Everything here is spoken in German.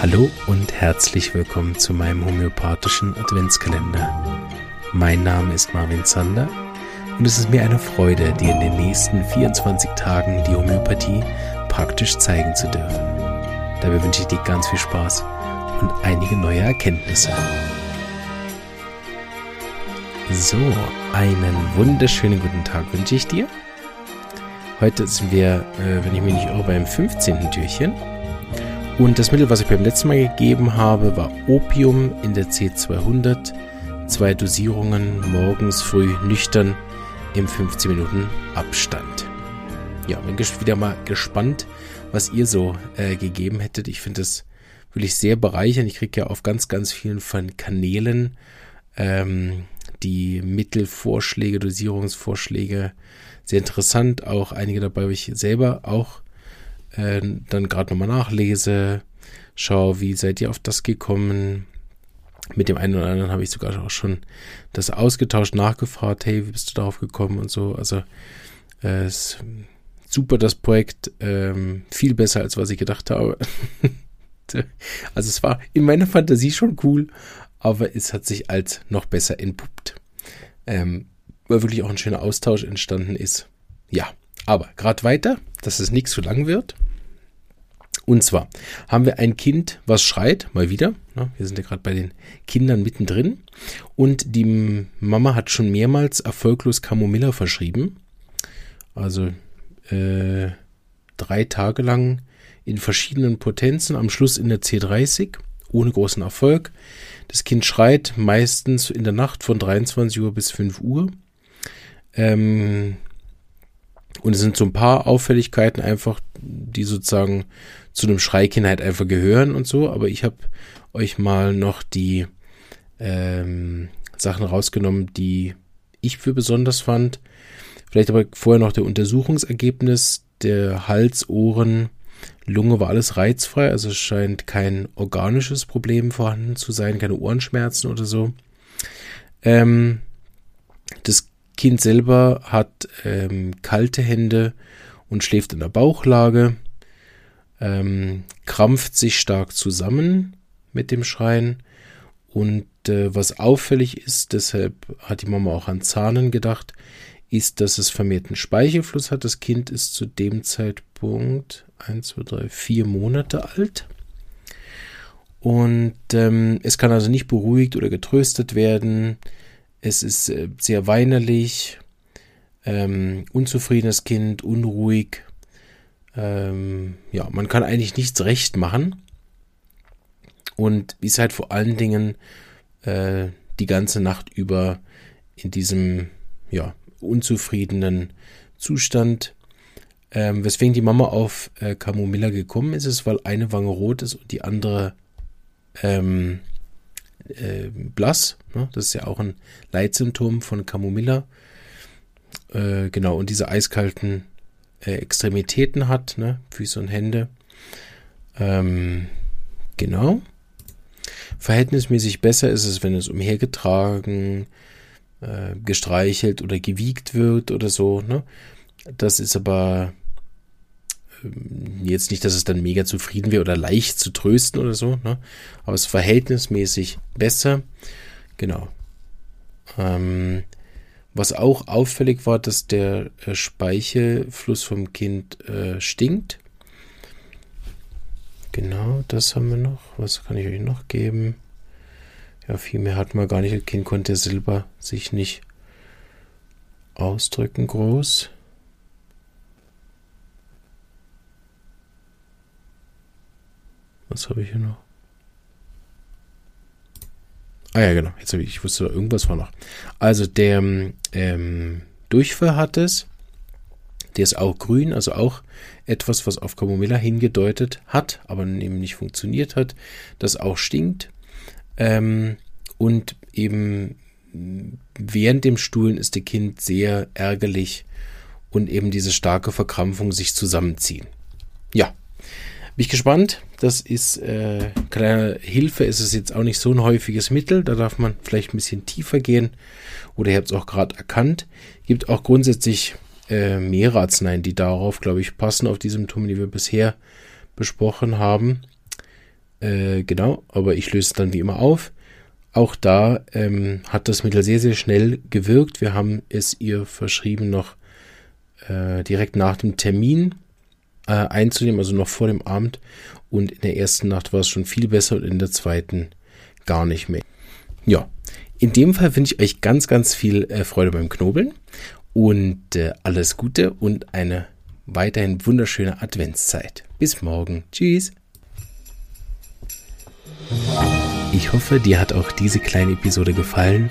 Hallo und herzlich willkommen zu meinem homöopathischen Adventskalender. Mein Name ist Marvin Zander und es ist mir eine Freude, dir in den nächsten 24 Tagen die Homöopathie praktisch zeigen zu dürfen. Dabei wünsche ich dir ganz viel Spaß und einige neue Erkenntnisse. So, einen wunderschönen guten Tag wünsche ich dir. Heute sind wir, äh, wenn ich mich nicht irre, beim 15. Türchen. Und das Mittel, was ich beim letzten Mal gegeben habe, war Opium in der C200. Zwei Dosierungen morgens früh nüchtern im 15 Minuten Abstand. Ja, bin wieder mal gespannt, was ihr so äh, gegeben hättet. Ich finde das wirklich sehr bereichernd. Ich kriege ja auf ganz, ganz vielen von Kanälen ähm, die Mittelvorschläge, Dosierungsvorschläge sehr interessant. Auch einige dabei, wo ich selber auch äh, dann gerade nochmal nachlese, schaue, wie seid ihr auf das gekommen. Mit dem einen oder anderen habe ich sogar auch schon das ausgetauscht, nachgefragt, hey, wie bist du darauf gekommen und so. Also äh, ist super das Projekt, ähm, viel besser als was ich gedacht habe. also es war in meiner Fantasie schon cool, aber es hat sich als noch besser entpuppt. Ähm, weil wirklich auch ein schöner Austausch entstanden ist. Ja, aber gerade weiter, dass es nichts zu lang wird. Und zwar haben wir ein Kind, was schreit, mal wieder. Ne, wir sind ja gerade bei den Kindern mittendrin. Und die Mama hat schon mehrmals erfolglos Camomilla verschrieben. Also äh, drei Tage lang in verschiedenen Potenzen, am Schluss in der C30, ohne großen Erfolg. Das Kind schreit meistens in der Nacht von 23 Uhr bis 5 Uhr. Ähm, und es sind so ein paar Auffälligkeiten einfach, die sozusagen zu einem Schreikind halt einfach gehören und so. Aber ich habe euch mal noch die ähm, Sachen rausgenommen, die ich für besonders fand. Vielleicht aber vorher noch der Untersuchungsergebnis der Hals, Ohren, Lunge war alles reizfrei, also es scheint kein organisches Problem vorhanden zu sein, keine Ohrenschmerzen oder so. Ähm, das Kind selber hat ähm, kalte Hände und schläft in der Bauchlage, ähm, krampft sich stark zusammen mit dem Schreien und äh, was auffällig ist, deshalb hat die Mama auch an Zahnen gedacht, ist, dass es vermehrten Speichelfluss hat. Das Kind ist zu dem Zeitpunkt 1, 2, 3, 4 Monate alt. Und ähm, es kann also nicht beruhigt oder getröstet werden. Es ist äh, sehr weinerlich, ähm, unzufriedenes Kind, unruhig. Ähm, ja, man kann eigentlich nichts recht machen. Und ist halt vor allen Dingen äh, die ganze Nacht über in diesem ja, unzufriedenen Zustand. Ähm, weswegen die Mama auf äh, Camomilla gekommen ist, ist, weil eine Wange rot ist und die andere ähm, äh, blass. Ne? Das ist ja auch ein Leitsymptom von Camomilla. Äh, genau, und diese eiskalten äh, Extremitäten hat, ne? Füße und Hände. Ähm, genau. Verhältnismäßig besser ist es, wenn es umhergetragen, äh, gestreichelt oder gewiegt wird oder so. Ne? Das ist aber ähm, jetzt nicht, dass es dann mega zufrieden wäre oder leicht zu trösten oder so, ne? aber es ist verhältnismäßig besser. Genau. Ähm, was auch auffällig war, dass der äh, Speichelfluss vom Kind äh, stinkt. Genau, das haben wir noch. Was kann ich euch noch geben? Ja, viel mehr hat man gar nicht. Das Kind konnte selber sich nicht ausdrücken groß. Was habe ich hier noch? Ah ja, genau. Jetzt ich, ich wusste, irgendwas war noch. Also der ähm, Durchfall hat es. Der ist auch grün, also auch etwas, was auf Camomilla hingedeutet hat, aber eben nicht funktioniert hat. Das auch stinkt. Ähm, und eben während dem Stuhlen ist der Kind sehr ärgerlich und eben diese starke Verkrampfung sich zusammenziehen. Ja, bin ich gespannt. Das ist äh, kleine Hilfe. Ist es jetzt auch nicht so ein häufiges Mittel. Da darf man vielleicht ein bisschen tiefer gehen. Oder ihr habt es auch gerade erkannt. Gibt auch grundsätzlich äh, mehrere Arzneien, die darauf, glaube ich, passen, auf die Symptome, die wir bisher besprochen haben. Äh, genau, aber ich löse es dann wie immer auf. Auch da ähm, hat das Mittel sehr, sehr schnell gewirkt. Wir haben es ihr verschrieben, noch äh, direkt nach dem Termin äh, einzunehmen, also noch vor dem Abend. Und in der ersten Nacht war es schon viel besser und in der zweiten gar nicht mehr. Ja, in dem Fall wünsche ich euch ganz, ganz viel äh, Freude beim Knobeln und äh, alles Gute und eine weiterhin wunderschöne Adventszeit. Bis morgen. Tschüss. Ich hoffe, dir hat auch diese kleine Episode gefallen